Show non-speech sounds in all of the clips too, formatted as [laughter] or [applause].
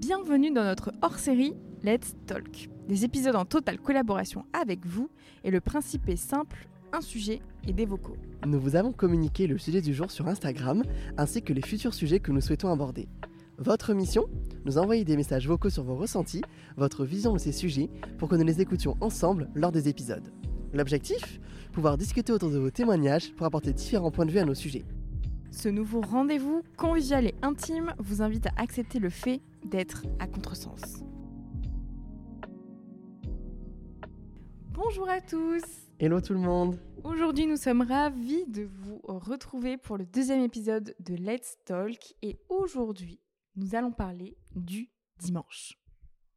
Bienvenue dans notre hors-série Let's Talk. Des épisodes en totale collaboration avec vous et le principe est simple, un sujet et des vocaux. Nous vous avons communiqué le sujet du jour sur Instagram ainsi que les futurs sujets que nous souhaitons aborder. Votre mission Nous envoyer des messages vocaux sur vos ressentis, votre vision de ces sujets pour que nous les écoutions ensemble lors des épisodes. L'objectif Pouvoir discuter autour de vos témoignages pour apporter différents points de vue à nos sujets. Ce nouveau rendez-vous convivial et intime vous invite à accepter le fait d'être à contresens. Bonjour à tous Hello tout le monde Aujourd'hui nous sommes ravis de vous retrouver pour le deuxième épisode de Let's Talk et aujourd'hui nous allons parler du dimanche.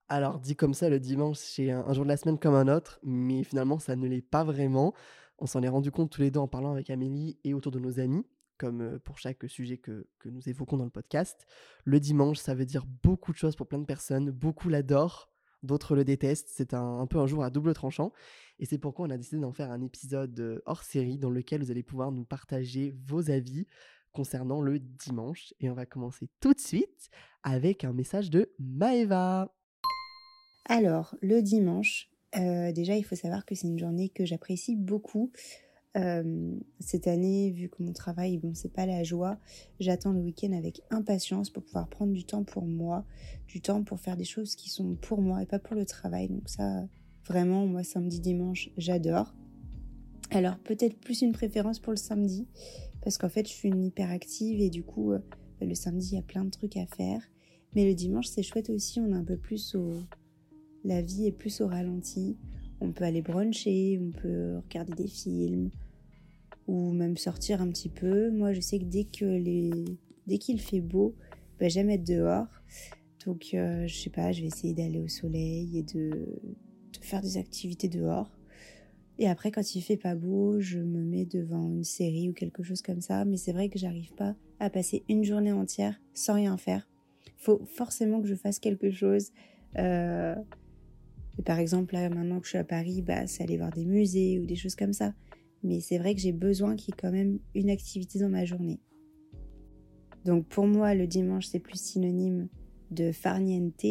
Alors dit comme ça, le dimanche c'est un, un jour de la semaine comme un autre, mais finalement ça ne l'est pas vraiment. On s'en est rendu compte tous les deux en parlant avec Amélie et autour de nos amis comme pour chaque sujet que, nous évoquons dans le podcast. Le dimanche, ça veut dire beaucoup de choses pour plein de personnes. Beaucoup l'adorent, d'autres le détestent. C'est un, un, peu un jour à double tranchant. Et c'est pourquoi on a décidé d'en faire un épisode hors série dans lequel vous allez pouvoir nous partager vos avis concernant le dimanche. Et on va commencer tout de suite avec un message de Maeva. Alors, le dimanche, euh, déjà, il faut savoir que c'est une journée que j'apprécie beaucoup. Euh, cette année, vu que mon travail, bon, c'est pas la joie, j'attends le week-end avec impatience pour pouvoir prendre du temps pour moi, du temps pour faire des choses qui sont pour moi et pas pour le travail. Donc ça, vraiment, moi, samedi, dimanche, j'adore. Alors peut-être plus une préférence pour le samedi, parce qu'en fait, je suis une hyperactive et du coup, euh, le samedi, il y a plein de trucs à faire. Mais le dimanche, c'est chouette aussi, on est un peu plus au... La vie est plus au ralenti. On peut aller bruncher, on peut regarder des films, ou même sortir un petit peu. Moi, je sais que dès que dès qu'il fait beau, bah, j'aime être dehors. Donc, euh, je sais pas, je vais essayer d'aller au soleil et de, faire des activités dehors. Et après, quand il fait pas beau, je me mets devant une série ou quelque chose comme ça. Mais c'est vrai que j'arrive pas à passer une journée entière sans rien faire. Faut forcément que je fasse quelque chose. Euh, par exemple, là, maintenant que je suis à Paris, bah, c'est aller voir des musées ou des choses comme ça mais c'est vrai que j'ai besoin qu'il y ait quand même une activité dans ma journée. Donc pour moi, le dimanche, c'est plus synonyme de farniente,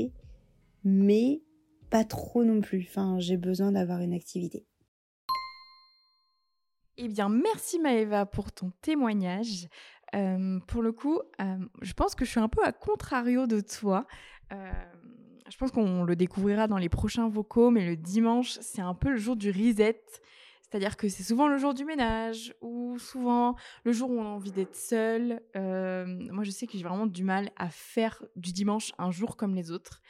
mais pas trop non plus. Enfin, j'ai besoin d'avoir une activité. Eh bien, merci Maëva pour ton témoignage. Euh, pour le coup, euh, je pense que je suis un peu à contrario de toi. Euh, je pense qu'on le découvrira dans les prochains vocaux, mais le dimanche, c'est un peu le jour du reset. C'est-à-dire que c'est souvent le jour du ménage ou souvent le jour où on a envie d'être seul. Euh, moi, je sais que j'ai vraiment du mal à faire du dimanche un jour comme les autres.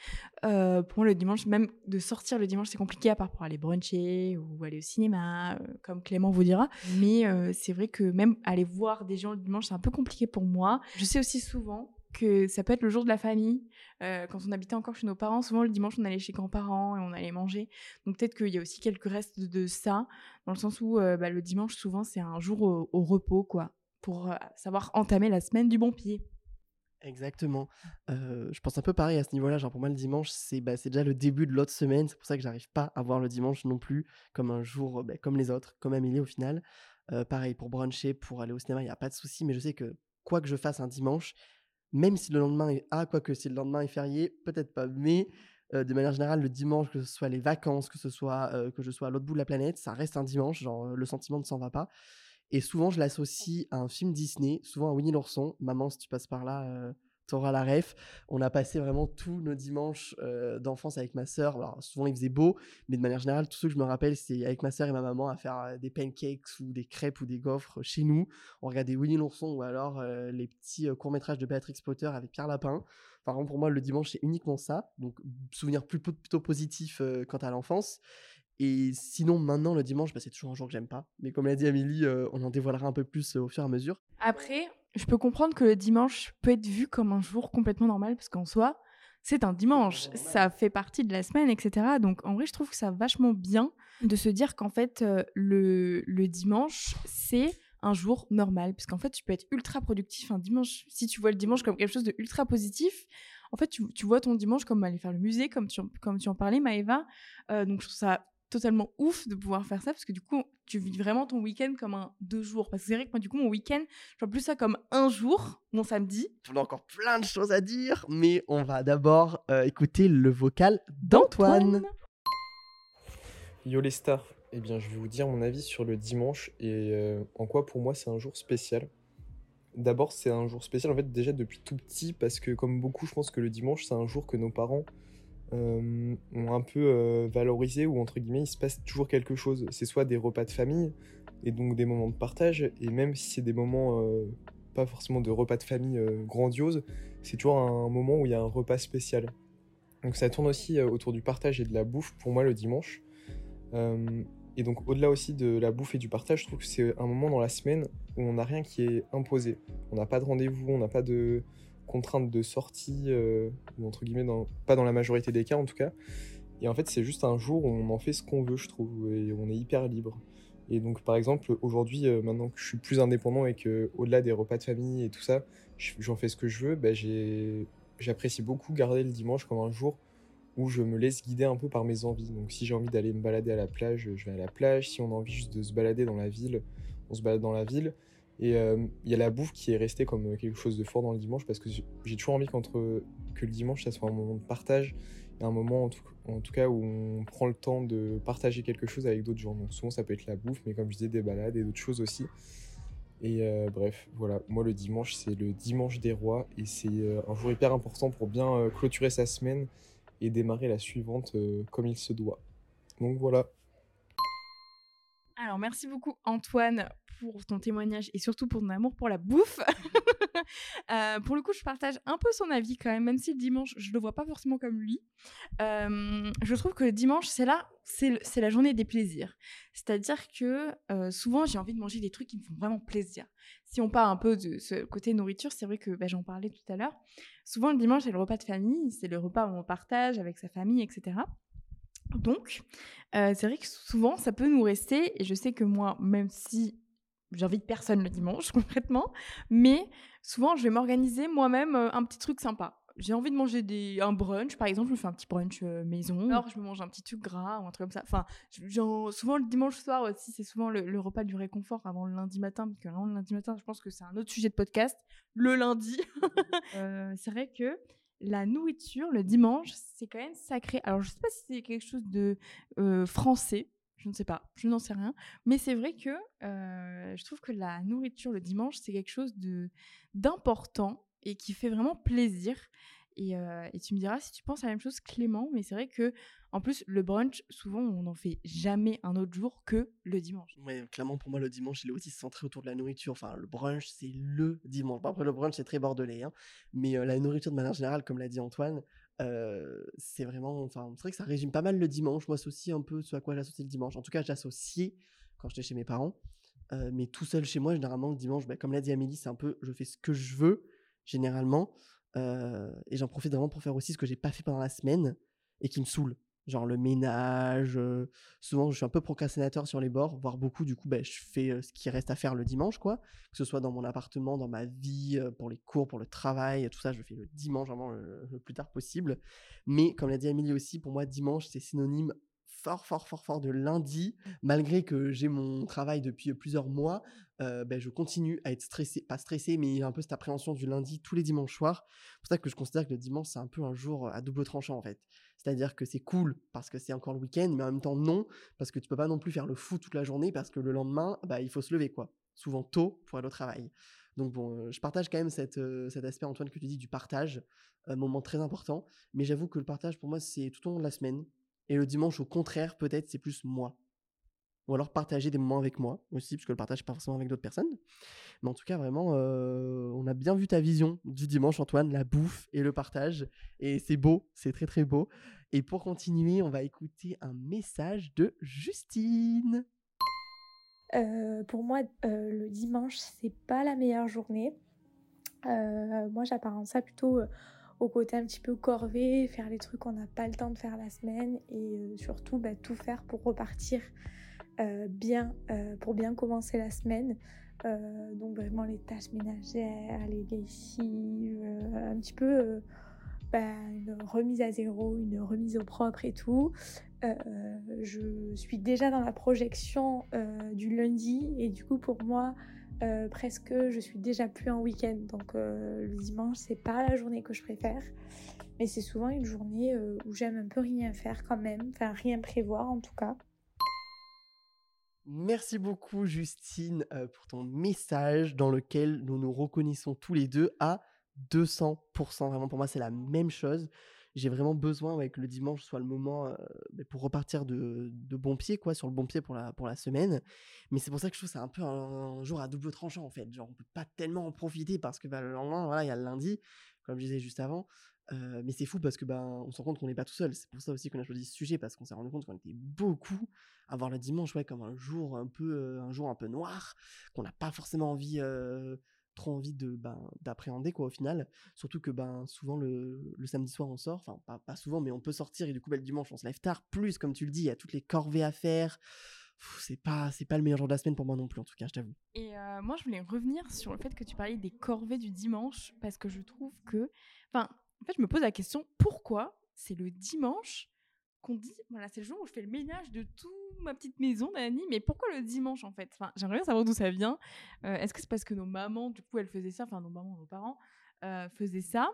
Euh, pour moi, le dimanche, même de sortir le dimanche, c'est compliqué à part pour aller bruncher ou aller au cinéma, euh, comme Clément vous dira. Mais c'est vrai que même aller voir des gens le dimanche, c'est un peu compliqué pour moi. Je sais aussi souvent que ça peut être le jour de la famille. Euh, quand on habitait encore chez nos parents, souvent le dimanche, on allait chez grands-parents et on allait manger. Donc peut-être qu'il y a aussi quelques restes de, ça, dans le sens où euh, bah, le dimanche, souvent, c'est un jour au, repos, quoi, pour euh, savoir entamer la semaine du bon pied. Exactement. Je pense un peu pareil à ce niveau-là. Genre pour moi, le dimanche, c'est bah, déjà le début de l'autre semaine. C'est pour ça que j'arrive pas à voir le dimanche non plus comme un jour bah, comme les autres, comme Amélie au final. Pareil, pour bruncher, pour aller au cinéma, il n'y a pas de souci. Mais je sais que quoi que je fasse un dimanche, même si le lendemain est ah quoique si le lendemain est férié peut-être pas. Mais euh, de manière générale le dimanche que ce soit les vacances que ce soit euh, que je sois à l'autre bout de la planète ça reste un dimanche genre le sentiment ne s'en va pas. Et souvent je l'associe à un film Disney souvent à Winnie l'ourson. Maman si tu passes par là euh, t'auras la ref. On a passé vraiment tous nos dimanches euh, d'enfance avec ma sœur. Alors souvent il faisait beau mais de manière générale tout ce que je me rappelle c'est avec ma sœur et ma maman à faire des pancakes ou des crêpes ou des gaufres chez nous. On regardait Winnie l'ourson ou alors euh, les petits euh, courts métrages de Béatrix Potter avec Pierre Lapin. Enfin pour moi le dimanche c'est uniquement ça. Donc souvenir plutôt, plutôt positif euh, quant à l'enfance. Et sinon, maintenant, le dimanche, bah, c'est toujours un jour que j'aime pas. Mais comme l'a dit Amélie, euh, on en dévoilera un peu plus euh, au fur et à mesure. Après, je peux comprendre que le dimanche peut être vu comme un jour complètement normal, parce qu'en soi, c'est un dimanche. Ça fait partie de la semaine, etc. Donc, en vrai, je trouve que ça vachement bien de se dire qu'en fait, euh, le, le dimanche, c'est un jour normal. Parce qu'en fait, tu peux être ultra productif un dimanche. Si tu vois le dimanche comme quelque chose de ultra positif, en fait, tu, tu vois ton dimanche comme aller faire le musée, comme tu, comme tu en parlais, Maëva. Euh, donc, je trouve ça totalement ouf de pouvoir faire ça parce que du coup, tu vis vraiment ton week-end comme un deux jours. Parce que c'est vrai que moi, du coup, mon week-end, je vois plus ça comme un jour, mon samedi. On a encore plein de choses à dire, mais on va d'abord euh, écouter le vocal d'Antoine. Yo les stars, eh bien je vais vous dire mon avis sur le dimanche et euh, en quoi pour moi c'est un jour spécial. D'abord c'est un jour spécial en fait déjà depuis tout petit parce que comme beaucoup je pense que le dimanche c'est un jour que nos parents euh, ont un peu euh, valorisé ou entre guillemets il se passe toujours quelque chose. C'est soit des repas de famille et donc des moments de partage et même si c'est des moments pas forcément de repas de famille grandiose, c'est toujours un moment où il y a un repas spécial. Donc ça tourne aussi autour du partage et de la bouffe pour moi le dimanche. Euh, et donc au-delà aussi de la bouffe et du partage, je trouve que c'est un moment dans la semaine où on n'a rien qui est imposé. On n'a pas de rendez-vous, on n'a pas de contraintes de sortie, euh, entre guillemets, pas dans la majorité des cas en tout cas. Et en fait, c'est juste un jour où on en fait ce qu'on veut, je trouve, et on est hyper libre. Et donc, par exemple, aujourd'hui, euh, maintenant que je suis plus indépendant et que, au-delà des repas de famille et tout ça, j'en fais ce que je veux, bah, j'apprécie beaucoup garder le dimanche comme un jour où je me laisse guider un peu par mes envies. Donc si j'ai envie d'aller me balader à la plage, je vais à la plage. Si on a envie juste de se balader dans la ville, on se balade dans la ville. Et euh, il y a la bouffe qui est restée comme quelque chose de fort dans le dimanche parce que j'ai toujours envie qu'entre que le dimanche ça soit un moment de partage et un moment en tout, cas où on prend le temps de partager quelque chose avec d'autres gens. Donc souvent ça peut être la bouffe, mais comme je disais des balades et d'autres choses aussi. Et euh, bref, voilà, moi le dimanche c'est le dimanche des rois et c'est euh, un jour hyper important pour bien clôturer sa semaine et démarrer la suivante comme il se doit. Donc voilà. Alors merci beaucoup Antoine pour ton témoignage et surtout pour ton amour pour la bouffe. [laughs] Euh, pour le coup, je partage un peu son avis quand même, même si le dimanche, je le vois pas forcément comme lui. Euh, je trouve que le dimanche, c'est là, c'est la journée des plaisirs. C'est-à-dire que souvent, j'ai envie de manger des trucs qui me font vraiment plaisir. Si on parle un peu de ce côté nourriture, c'est vrai que bah, j'en parlais tout à l'heure. Souvent, le dimanche, c'est le repas de famille, c'est le repas où on partage avec sa famille, etc. Donc, c'est vrai que souvent, ça peut nous rester, et je sais que moi, même si j'invite personne le dimanche [laughs] concrètement, mais souvent je vais m'organiser moi-même euh, un petit truc sympa. J'ai envie de manger des, un brunch, par exemple, je me fais un petit brunch euh, maison. Alors, je me mange un petit truc gras ou un truc comme ça. Enfin, souvent le dimanche soir aussi, c'est souvent le, repas du réconfort avant le lundi matin, parce que le lundi matin, je pense que c'est un autre sujet de podcast. Le lundi, [laughs] euh, c'est vrai que la nourriture, le dimanche, c'est quand même sacré. Alors, je sais pas si c'est quelque chose de français, je ne sais pas, je n'en sais rien. Mais c'est vrai que euh, je trouve que la nourriture le dimanche, c'est quelque chose de d'important et qui fait vraiment plaisir. Et, euh, tu me diras si tu penses à la même chose, Clément. Mais c'est vrai que, en plus, le brunch, souvent, on n'en fait jamais un autre jour que le dimanche. Ouais, clairement, pour moi, le dimanche, il est aussi centré autour de la nourriture. Enfin, le brunch, c'est le dimanche. après, le brunch, c'est très bordelais. Hein. Mais euh, la nourriture, de manière générale, comme l'a dit Antoine, c'est vraiment, enfin, c'est vrai que ça résume pas mal le dimanche. Moi, c'est aussi un peu ce à quoi j'associe le dimanche. En tout cas, j'associais quand j'étais chez mes parents. mais tout seul chez moi, généralement, le dimanche, bah, comme l'a dit Amélie, c'est un peu, je fais ce que je veux, généralement. et j'en profite vraiment pour faire aussi ce que j'ai pas fait pendant la semaine et qui me saoule genre le ménage. souvent, je suis un peu procrastinateur sur les bords, voire beaucoup. Du coup, bah, je fais ce qui reste à faire le dimanche, quoi. Que ce soit dans mon appartement, dans ma vie, pour les cours, pour le travail, tout ça, je fais le dimanche vraiment le, plus tard possible. Mais comme l'a dit Amélie aussi, pour moi, dimanche, c'est synonyme fort, fort, fort, fort de lundi. Malgré que j'ai mon travail depuis plusieurs mois, ben, je continue à être stressé, pas stressé, mais un peu cette appréhension du lundi tous les dimanches soirs. C'est pour ça que je considère que le dimanche, c'est un peu un jour à double tranchant, en fait. C'est-à-dire que c'est cool parce que c'est encore le week-end, mais en même temps, non, parce que tu peux pas non plus faire le fou toute la journée parce que le lendemain, bah, il faut se lever, quoi. Souvent tôt pour aller au travail. Donc bon, je partage quand même cet aspect, Antoine, que tu dis du partage, un moment très important. Mais j'avoue que le partage, pour moi, c'est tout au long de la semaine. Et le dimanche, au contraire, peut-être, c'est plus moi. Ou alors partager des moments avec moi aussi, parce que le partage, pas forcément avec d'autres personnes. Mais en tout cas, vraiment, euh, on a bien vu ta vision du dimanche, Antoine, la bouffe et le partage. Et c'est beau, c'est très très beau. Et pour continuer, on va écouter un message de Justine. Euh, pour moi, euh, le dimanche, c'est pas la meilleure journée. moi, j'apparente ça plutôt au côté un petit peu corvée, faire les trucs qu'on n'a pas le temps de faire la semaine et surtout bah, tout faire pour repartir euh, bien, euh, pour bien commencer la semaine. donc vraiment les tâches ménagères, les lessives, un petit peu bah, une remise à zéro, une remise au propre et tout. je suis déjà dans la projection du lundi et du coup pour moi presque je suis déjà plus en week-end donc le dimanche c'est pas la journée que je préfère mais c'est souvent une journée où j'aime un peu rien faire quand même enfin rien prévoir en tout cas Merci beaucoup Justine pour ton message dans lequel nous nous reconnaissons tous les deux à 200%. Vraiment pour moi c'est la même chose. J'ai vraiment besoin que le dimanche soit le moment bah, pour repartir de, bon pied, quoi, sur le bon pied pour la, pour la semaine. Mais c'est pour ça que je trouve que c'est un peu un, jour à double tranchant en fait. Genre on peut pas tellement en profiter parce que bah, le lendemain, voilà, il y a le lundi, comme je disais juste avant. Mais c'est fou parce que ben on se rend compte qu'on n'est pas tout seul. C'est pour ça aussi qu'on a choisi ce sujet parce qu'on s'est rendu compte qu'on était beaucoup à voir le dimanche ouais, comme un jour un peu un jour un peu noir qu'on n'a pas forcément envie trop envie de ben, d'appréhender quoi au final. Surtout que ben souvent le, le samedi soir on sort. Enfin pas, pas, souvent mais on peut sortir et du coup ben, le dimanche on se lève tard. Plus comme tu le dis il y a toutes les corvées à faire. C'est pas c'est pas le meilleur jour de la semaine pour moi non plus en tout cas je t'avoue. Et moi je voulais revenir sur le fait que tu parlais des corvées du dimanche parce que je trouve que enfin en fait je me pose la question pourquoi c'est le dimanche qu'on dit, voilà, c'est le jour où je fais le ménage de toute ma petite maison, Dani, mais pourquoi le dimanche en fait? Enfin, J'aimerais bien savoir d'où ça vient. Euh, est-ce que c'est parce que nos mamans, du coup, elles faisaient ça, enfin nos mamans, nos parents euh, faisaient ça?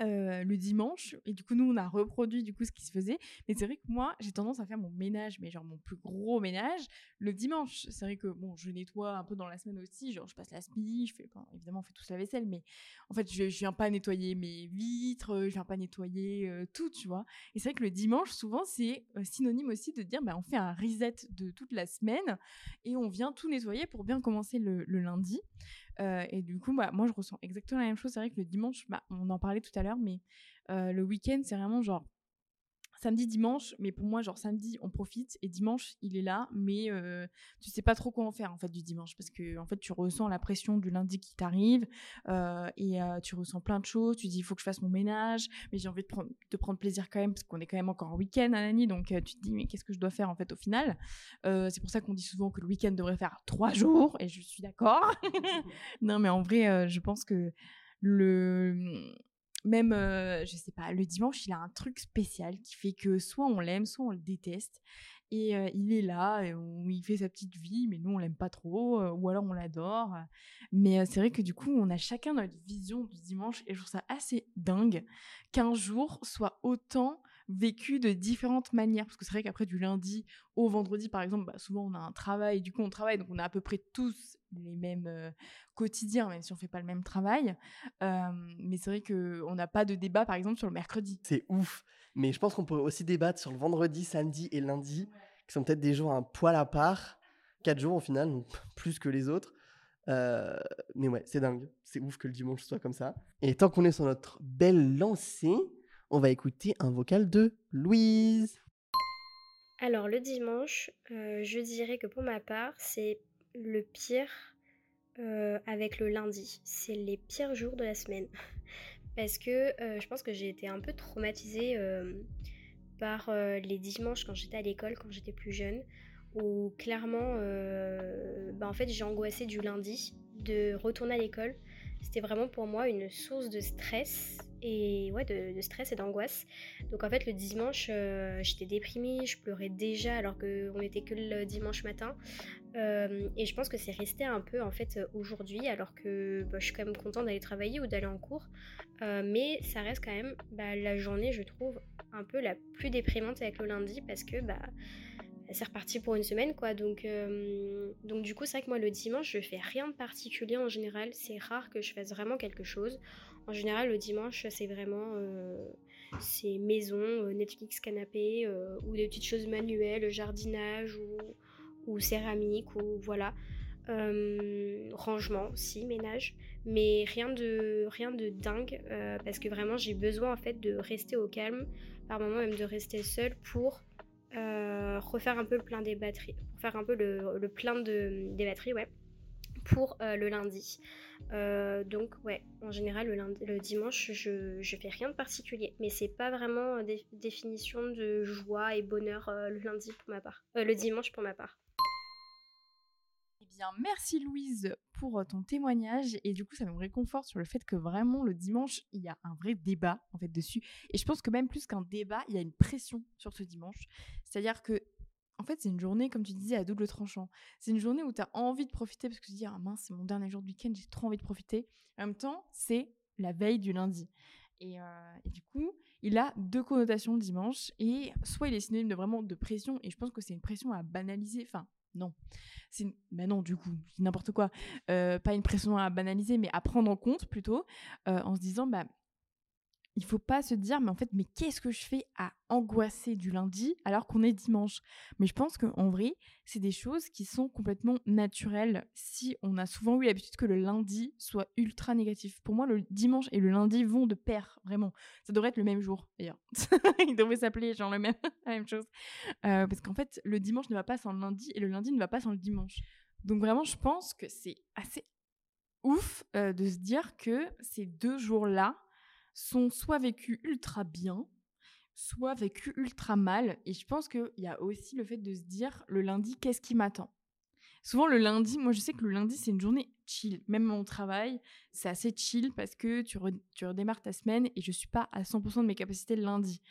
Euh, le dimanche. Et du coup nous on a reproduit du coup ce qui se faisait. Mais c'est vrai que moi j'ai tendance à faire mon ménage mais genre mon plus gros ménage le dimanche. C'est vrai que bon je nettoie un peu dans la semaine aussi. Genre je passe la spi je fais évidemment on fait tous la vaisselle mais en fait je, viens pas nettoyer mes vitres je viens pas nettoyer euh, tout tu vois. Et c'est vrai que le dimanche souvent c'est euh, synonyme aussi de dire bah on fait un reset de toute la semaine et on vient tout nettoyer pour bien commencer le lundi et du coup, bah, moi, je ressens exactement la même chose. C'est vrai que le dimanche, bah, on en parlait tout à l'heure, mais le week-end, c'est vraiment genre samedi, dimanche, mais pour moi, genre samedi, on profite et dimanche, il est là, mais euh, tu sais pas trop quoi en faire en fait du dimanche parce que en fait, tu ressens la pression du lundi qui t'arrive euh, et euh, tu ressens plein de choses. Tu dis, il faut que je fasse mon ménage, mais j'ai envie de prendre, de prendre plaisir quand même parce qu'on est quand même encore en week-end à Nani, donc tu te dis, mais qu'est-ce que je dois faire en fait au final C'est pour ça qu'on dit souvent que le week-end devrait faire trois jours et je suis d'accord. [laughs] non, mais en vrai, je pense que le même, euh, je sais pas, le dimanche, il a un truc spécial qui fait que soit on l'aime, soit on le déteste. Et euh, il est là, et il fait sa petite vie, mais nous, on l'aime pas trop, euh, ou alors on l'adore. Mais c'est vrai que du coup, on a chacun notre vision du dimanche, et je trouve ça assez dingue qu'un jour soit autant vécu de différentes manières. Parce que c'est vrai qu'après, du lundi au vendredi, par exemple, bah, souvent on a un travail, du coup on travaille, donc on a à peu près tous les mêmes euh, quotidiens, même si on fait pas le même travail. mais c'est vrai qu'on n'a pas de débat, par exemple, sur le mercredi. C'est ouf. Mais je pense qu'on pourrait aussi débattre sur le vendredi, samedi et lundi, qui sont peut-être des jours un poil à part. Quatre jours au final, [laughs] plus que les autres. mais ouais, c'est dingue. C'est ouf que le dimanche soit comme ça. Et tant qu'on est sur notre belle lancée, on va écouter un vocal de Louise. Alors le dimanche, euh, je dirais que pour ma part, c'est le pire euh, avec le lundi. C'est les pires jours de la semaine. [laughs] Parce que euh, je pense que j'ai été un peu traumatisée par les dimanches quand j'étais à l'école, quand j'étais plus jeune, où clairement, bah, en fait, j'ai angoissé du lundi de retourner à l'école. C'était vraiment pour moi une source de stress et ouais, de, stress et d'angoisse. Donc en fait, le dimanche, euh, j'étais déprimée, je pleurais déjà alors qu'on n'était que le dimanche matin. Euh, et je pense que c'est resté un peu en fait aujourd'hui, alors que bah, je suis quand même contente d'aller travailler ou d'aller en cours. Euh, mais ça reste quand même bah, la journée, je trouve, un peu la plus déprimante avec le lundi parce que bah, c'est reparti pour une semaine quoi donc donc du coup c'est vrai que moi le dimanche je fais rien de particulier en général c'est rare que je fasse vraiment quelque chose en général, le dimanche, c'est vraiment euh, c'est maison, euh, Netflix, canapé, euh, ou des petites choses manuelles, jardinage ou, céramique, ou voilà. rangement aussi, ménage. Mais rien de, rien de dingue, parce que vraiment, j'ai besoin en fait de rester au calme, par moment même de rester seule pour refaire un peu le plein des batteries, pour faire un peu le, plein de, des batteries, ouais, pour le lundi. Euh, donc ouais, en général le, lundi, le dimanche je, je fais rien de particulier, mais c'est pas vraiment des définition de joie et bonheur euh, le lundi pour ma part, euh, le dimanche pour ma part. Merci Louise pour euh, ton témoignage. Et du coup, ça me réconforte sur le fait que vraiment, le dimanche, il y a un vrai débat en fait dessus. Et je pense que même plus qu'un débat, il y a une pression sur ce dimanche. C'est-à-dire que, en fait, c'est une journée, comme tu disais, à double tranchant. C'est une journée où tu as envie de profiter parce que tu te dis, ah mince, c'est mon dernier jour de week-end, j'ai trop envie de profiter. En même temps, c'est la veille du lundi. Et, euh, et, du coup, il a deux connotations le dimanche. Et soit il est synonyme de vraiment de pression, et je pense que c'est une pression à banaliser. Enfin, non. C'est ben non, du coup, n'importe quoi. Euh, pas une pression à banaliser, mais à prendre en compte plutôt, euh, en se disant, bah, il faut pas se dire mais en fait mais qu'est-ce que je fais à angoisser du lundi alors qu'on est dimanche? Mais je pense qu'en vrai c'est des choses qui sont complètement naturelles si on a souvent eu l'habitude que le lundi soit ultra négatif. Pour moi le dimanche et le lundi vont de pair vraiment. Ça devrait être le même jour d'ailleurs. [laughs] Il devrait s'appeler genre le même [laughs] la même chose. Euh, parce qu'en fait le dimanche ne va pas sans le lundi et le lundi ne va pas sans le dimanche. Donc vraiment je pense que c'est assez ouf euh, de se dire que ces deux jours là sont soit vécus ultra bien, soit vécus ultra mal. Et je pense qu'il y a aussi le fait de se dire le lundi, qu'est-ce qui m'attend? Souvent le lundi, moi je sais que le lundi c'est une journée chill. Même mon travail, c'est assez chill parce que tu, redémarres ta semaine et je suis pas à 100% de mes capacités le lundi.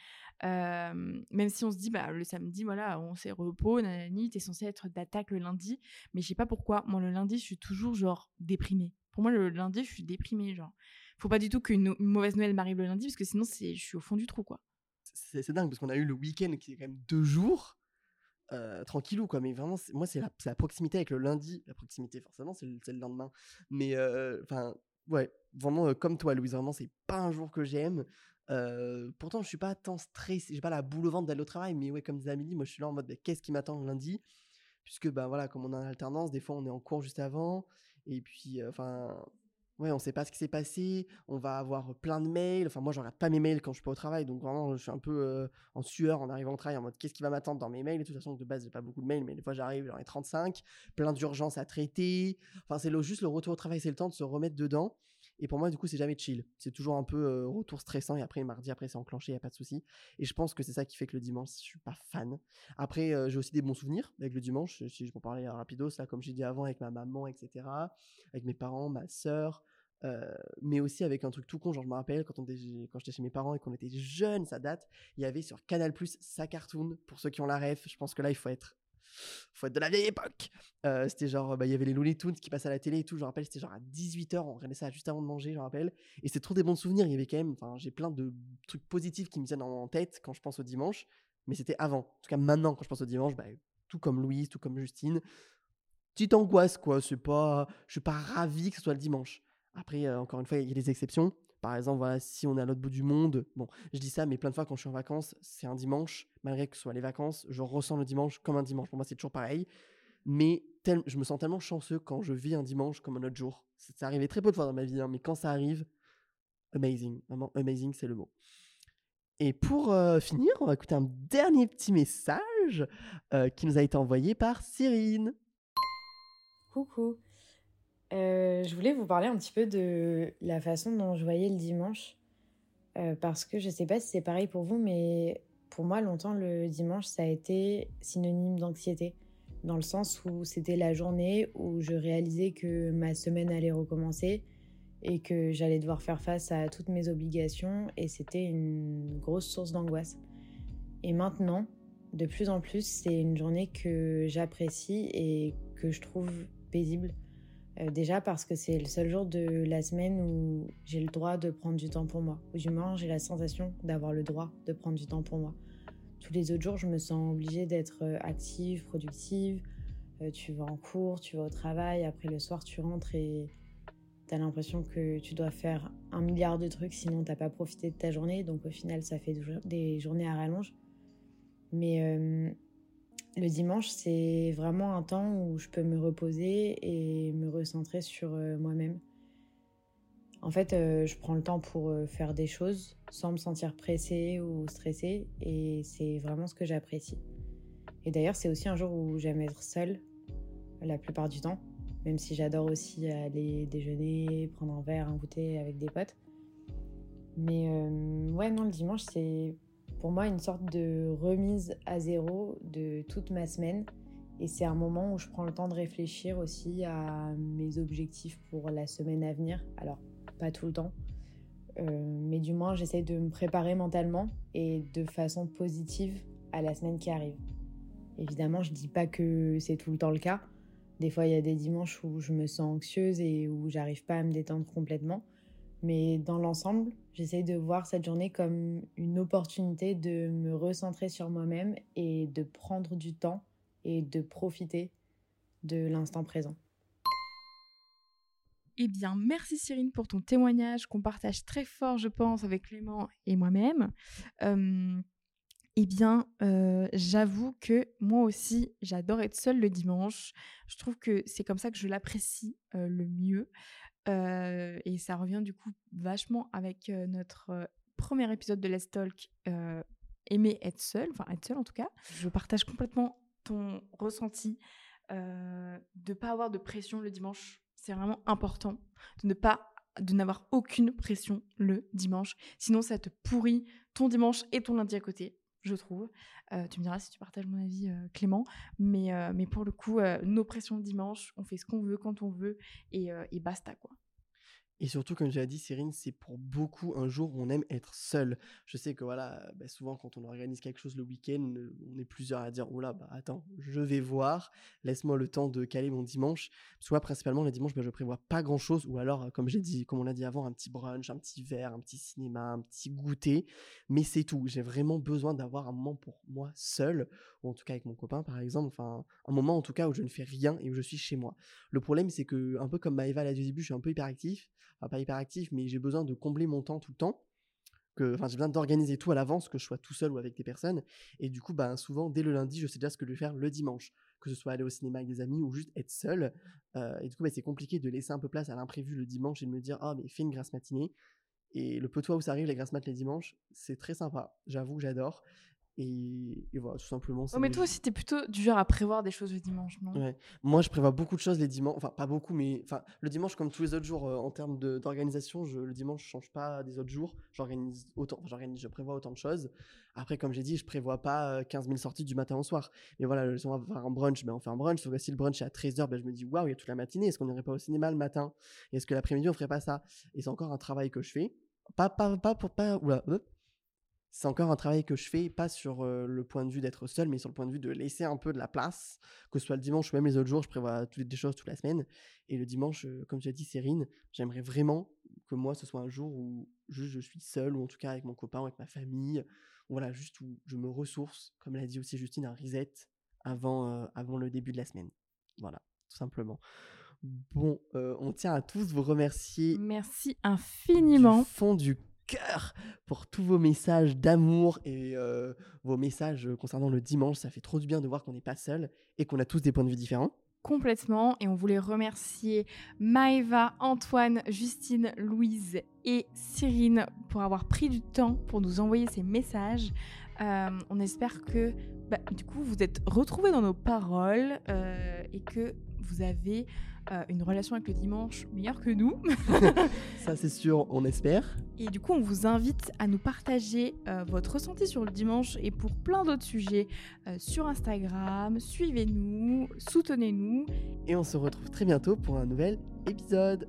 même si on se dit bah le samedi voilà on s'est repos, nanani, t'es censé être d'attaque le lundi, mais je sais pas pourquoi. Moi le lundi je suis toujours genre déprimée. Pour moi le lundi je suis déprimée genre faut pas du tout qu'une mauvaise nouvelle m'arrive le lundi parce que sinon je suis au fond du trou quoi. C'est dingue parce qu'on a eu le week-end qui est quand même deux jours euh, tranquillou quoi. Mais vraiment moi c'est la, proximité avec le lundi. La proximité forcément c'est le, lendemain. Mais euh, enfin ouais vraiment euh, comme toi Louise vraiment c'est pas un jour que j'aime. Pourtant je suis pas tant stressé j'ai pas la boule au ventre d'aller au travail mais ouais comme disait Amélie moi je suis là en mode qu'est-ce qui m'attend lundi? Puisque bah voilà comme on a en alternance des fois on est en cours juste avant. Et puis enfin ouais, on sait pas ce qui s'est passé, on va avoir plein de mails. Enfin, moi, je regarde pas mes mails quand je suis pas au travail, donc vraiment, je suis un peu en sueur en arrivant au travail, en mode qu'est-ce qui va m'attendre dans mes mails. De toute façon, de base, j'ai pas beaucoup de mails, mais des fois, j'arrive, j'en ai 35, plein d'urgences à traiter. Enfin, c'est juste le retour au travail, c'est le temps de se remettre dedans. Et pour moi, du coup, c'est jamais chill. C'est toujours un peu retour stressant. Et après, mardi, après, c'est enclenché, il n'y a pas de souci. Et je pense que c'est ça qui fait que le dimanche, je suis pas fan. Après, j'ai aussi des bons souvenirs avec le dimanche. Si je m'en parlais rapidos, là, comme j'ai dit avant, avec ma maman, etc. Avec mes parents, ma sœur, euh, mais aussi avec un truc tout con, genre je me rappelle quand, quand j'étais chez mes parents et qu'on était jeunes, ça date, il y avait sur Canal Plus sa cartoon, pour ceux qui ont la ref, je pense que là il faut être faut être de la vieille époque. Euh, c'était genre, bah, il y avait les Looney Tunes qui passaient à la télé et tout. Je me rappelle, c'était genre à 18h, on regardait ça juste avant de manger, je me rappelle. Et c'était trop des bons souvenirs. Il y avait quand même, enfin, j'ai plein de trucs positifs qui me viennent en tête quand je pense au dimanche. Mais c'était avant. En tout cas, maintenant, quand je pense au dimanche, bah, tout comme Louise, tout comme Justine, petite angoisse, quoi. C'est pas, je suis pas ravi que ce soit le dimanche. Après, euh, encore une fois, il y a des exceptions. Par exemple, voilà, si on est à l'autre bout du monde, je dis ça, mais plein de fois quand je suis en vacances, c'est un dimanche, malgré que ce soit les vacances, je ressens le dimanche comme un dimanche. Pour moi, c'est toujours pareil. Mais je me sens tellement chanceux quand je vis un dimanche comme un autre jour. Ça arrivé très peu de fois dans ma vie, hein, mais quand ça arrive, amazing. Vraiment, amazing, c'est le mot. Et pour euh, finir, on va écouter un dernier petit message euh, qui nous a été envoyé par Cyrine. Coucou. Euh, je voulais vous parler un petit peu de la façon dont je voyais le dimanche. Euh, parce que je sais pas si c'est pareil pour vous, mais pour moi, longtemps, le dimanche, ça a été synonyme d'anxiété. Dans le sens où c'était la journée où je réalisais que ma semaine allait recommencer et que j'allais devoir faire face à toutes mes obligations. Et c'était une grosse source d'angoisse. Et maintenant, de plus en plus, c'est une journée que j'apprécie et que je trouve paisible. Euh, déjà parce que c'est le seul jour de la semaine où j'ai le droit de prendre du temps pour moi. Ou du moins, j'ai la sensation d'avoir le droit de prendre du temps pour moi. Tous les autres jours, je me sens obligée d'être euh, active, productive. Euh, tu vas en cours, tu vas au travail. Après, le soir, tu rentres et tu as l'impression que tu dois faire un milliard de trucs, sinon t'as pas profité de ta journée. Donc au final, ça fait des journées à rallonge. Mais le dimanche, c'est vraiment un temps où je peux me reposer et me recentrer sur euh, moi-même. En fait, euh, je prends le temps pour euh, faire des choses sans me sentir pressée ou stressée et c'est vraiment ce que j'apprécie. Et d'ailleurs, c'est aussi un jour où j'aime être seule la plupart du temps, même si j'adore aussi aller déjeuner, prendre un verre, un goûter avec des potes. Mais ouais, non, le dimanche, c'est pour moi une sorte de remise à zéro de toute ma semaine Et c'est un moment où je prends le temps de réfléchir aussi à mes objectifs pour la semaine à venir. Alors, pas tout le temps, euh, mais du moins j'essaie de me préparer mentalement et de façon positive à la semaine qui arrive. Évidemment, je dis pas que c'est tout le temps le cas. Des fois, il y a des dimanches où je me sens anxieuse et où j'arrive pas à me détendre complètement. Mais dans l'ensemble, j'essaie de voir cette journée comme une opportunité de me recentrer sur moi-même et de prendre du temps et de profiter de l'instant présent. Eh bien, merci Cyrine pour ton témoignage qu'on partage très fort, je pense, avec Clément et moi-même. eh bien, j'avoue que moi aussi, j'adore être seule le dimanche. Je trouve que c'est comme ça que je l'apprécie le mieux. Et ça revient du coup vachement avec notre premier épisode de Let's Talk, aimer être seule, enfin être seule en tout cas. Je partage complètement ton ressenti de pas avoir de pression le dimanche c'est vraiment important de ne pas de n'avoir aucune pression le dimanche. Sinon, ça te pourrit ton dimanche et ton lundi à côté, je trouve. Euh, tu me diras si tu partages mon avis, euh, Clément. Mais, euh, mais pour le coup, nos pressions le dimanche, on fait ce qu'on veut quand on veut et, et basta, quoi. Et surtout, comme j'ai dit, Cyrine, c'est pour beaucoup un jour où on aime être seul. Je sais que voilà, bah, souvent quand on organise quelque chose le week-end, euh, on est plusieurs à dire oh là, bah attends, je vais voir, laisse-moi le temps de caler mon dimanche. Soit principalement les dimanches, bah, je prévois pas grand-chose, ou alors, comme j'ai dit, comme on l'a dit avant, un petit brunch, un petit verre, un petit cinéma, un petit goûter, mais c'est tout. J'ai vraiment besoin d'avoir un moment pour moi seul, ou en tout cas avec mon copain par exemple, enfin un moment en tout cas où je ne fais rien et où je suis chez moi. Le problème, c'est que un peu comme Maëva l'a dit début, je suis un peu hyperactif pas hyper actif, mais j'ai besoin de combler mon temps tout le temps. Enfin, j'ai besoin d'organiser tout à l'avance, que je sois tout seul ou avec des personnes. Et du coup, ben, souvent, dès le lundi, je sais déjà ce que je vais faire le dimanche. Que ce soit aller au cinéma avec des amis ou juste être seul. Euh, et du coup, ben, c'est compliqué de laisser un peu place à l'imprévu le dimanche et de me dire, ah, mais fais une grasse matinée. Et le peu de fois où ça arrive, les grasses mat les dimanches, c'est très sympa. J'avoue j'adore. Et, voilà, tout simplement. Oh, mais toi aussi, t'es plutôt du genre à prévoir des choses le dimanche, non? Ouais. Moi, je prévois beaucoup de choses les dimanches. Enfin, pas beaucoup, mais enfin, le dimanche, comme tous les autres jours, euh, en termes d'organisation, le dimanche, je change pas des autres jours. J'organise autant, j'organise, je prévois autant de choses. Après, comme j'ai dit, je prévois pas 15 euh, 000 sorties du matin au soir. Mais voilà, si on va faire un brunch, ben on fait un brunch. Sauf que si le brunch est à 13h, ben je me dis, waouh, il y a toute la matinée. Est-ce qu'on n'irait pas au cinéma le matin? Est-ce que l'après-midi, on ferait pas ça? Et c'est encore un travail que je fais. Pas, pas, pas pour pas. Oula, c'est encore un travail que je fais, pas sur le point de vue d'être seul, mais sur le point de vue de laisser un peu de la place, que ce soit le dimanche ou même les autres jours, je prévois toutes des choses toute la semaine. Et le dimanche, comme tu as dit, Cérine, j'aimerais vraiment que moi, ce soit un jour où juste je suis seul, ou en tout cas avec mon copain, ou avec ma famille, voilà, juste où je me ressource, comme l'a dit aussi Justine, un reset avant, avant le début de la semaine. Voilà, tout simplement. Bon, on tient à tous vous remercier. Merci infiniment. Du fond du cœur pour tous vos messages d'amour et euh, vos messages concernant le dimanche. Ça fait trop du bien de voir qu'on n'est pas seul et qu'on a tous des points de vue différents. Complètement. Et on voulait remercier Maëva, Antoine, Justine, Louise et Cyrine pour avoir pris du temps pour nous envoyer ces messages. Euh, on espère que bah, du coup vous êtes retrouvés dans nos paroles euh, et que vous avez euh, une relation avec le dimanche meilleure que nous. [laughs] Ça c'est sûr, on espère. Et du coup, on vous invite à nous partager euh, votre ressenti sur le dimanche et pour plein d'autres sujets euh, sur Instagram. Suivez-nous, soutenez-nous. Et on se retrouve très bientôt pour un nouvel épisode.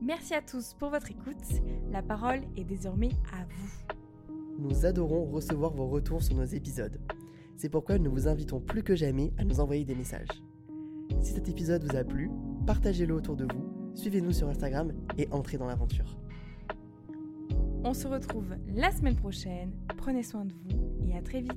Merci à tous pour votre écoute. La parole est désormais à vous. Nous adorons recevoir vos retours sur nos épisodes. C'est pourquoi nous vous invitons plus que jamais à nous envoyer des messages. Si cet épisode vous a plu, partagez-le autour de vous, suivez-nous sur Instagram et entrez dans l'aventure. On se retrouve la semaine prochaine, prenez soin de vous et à très vite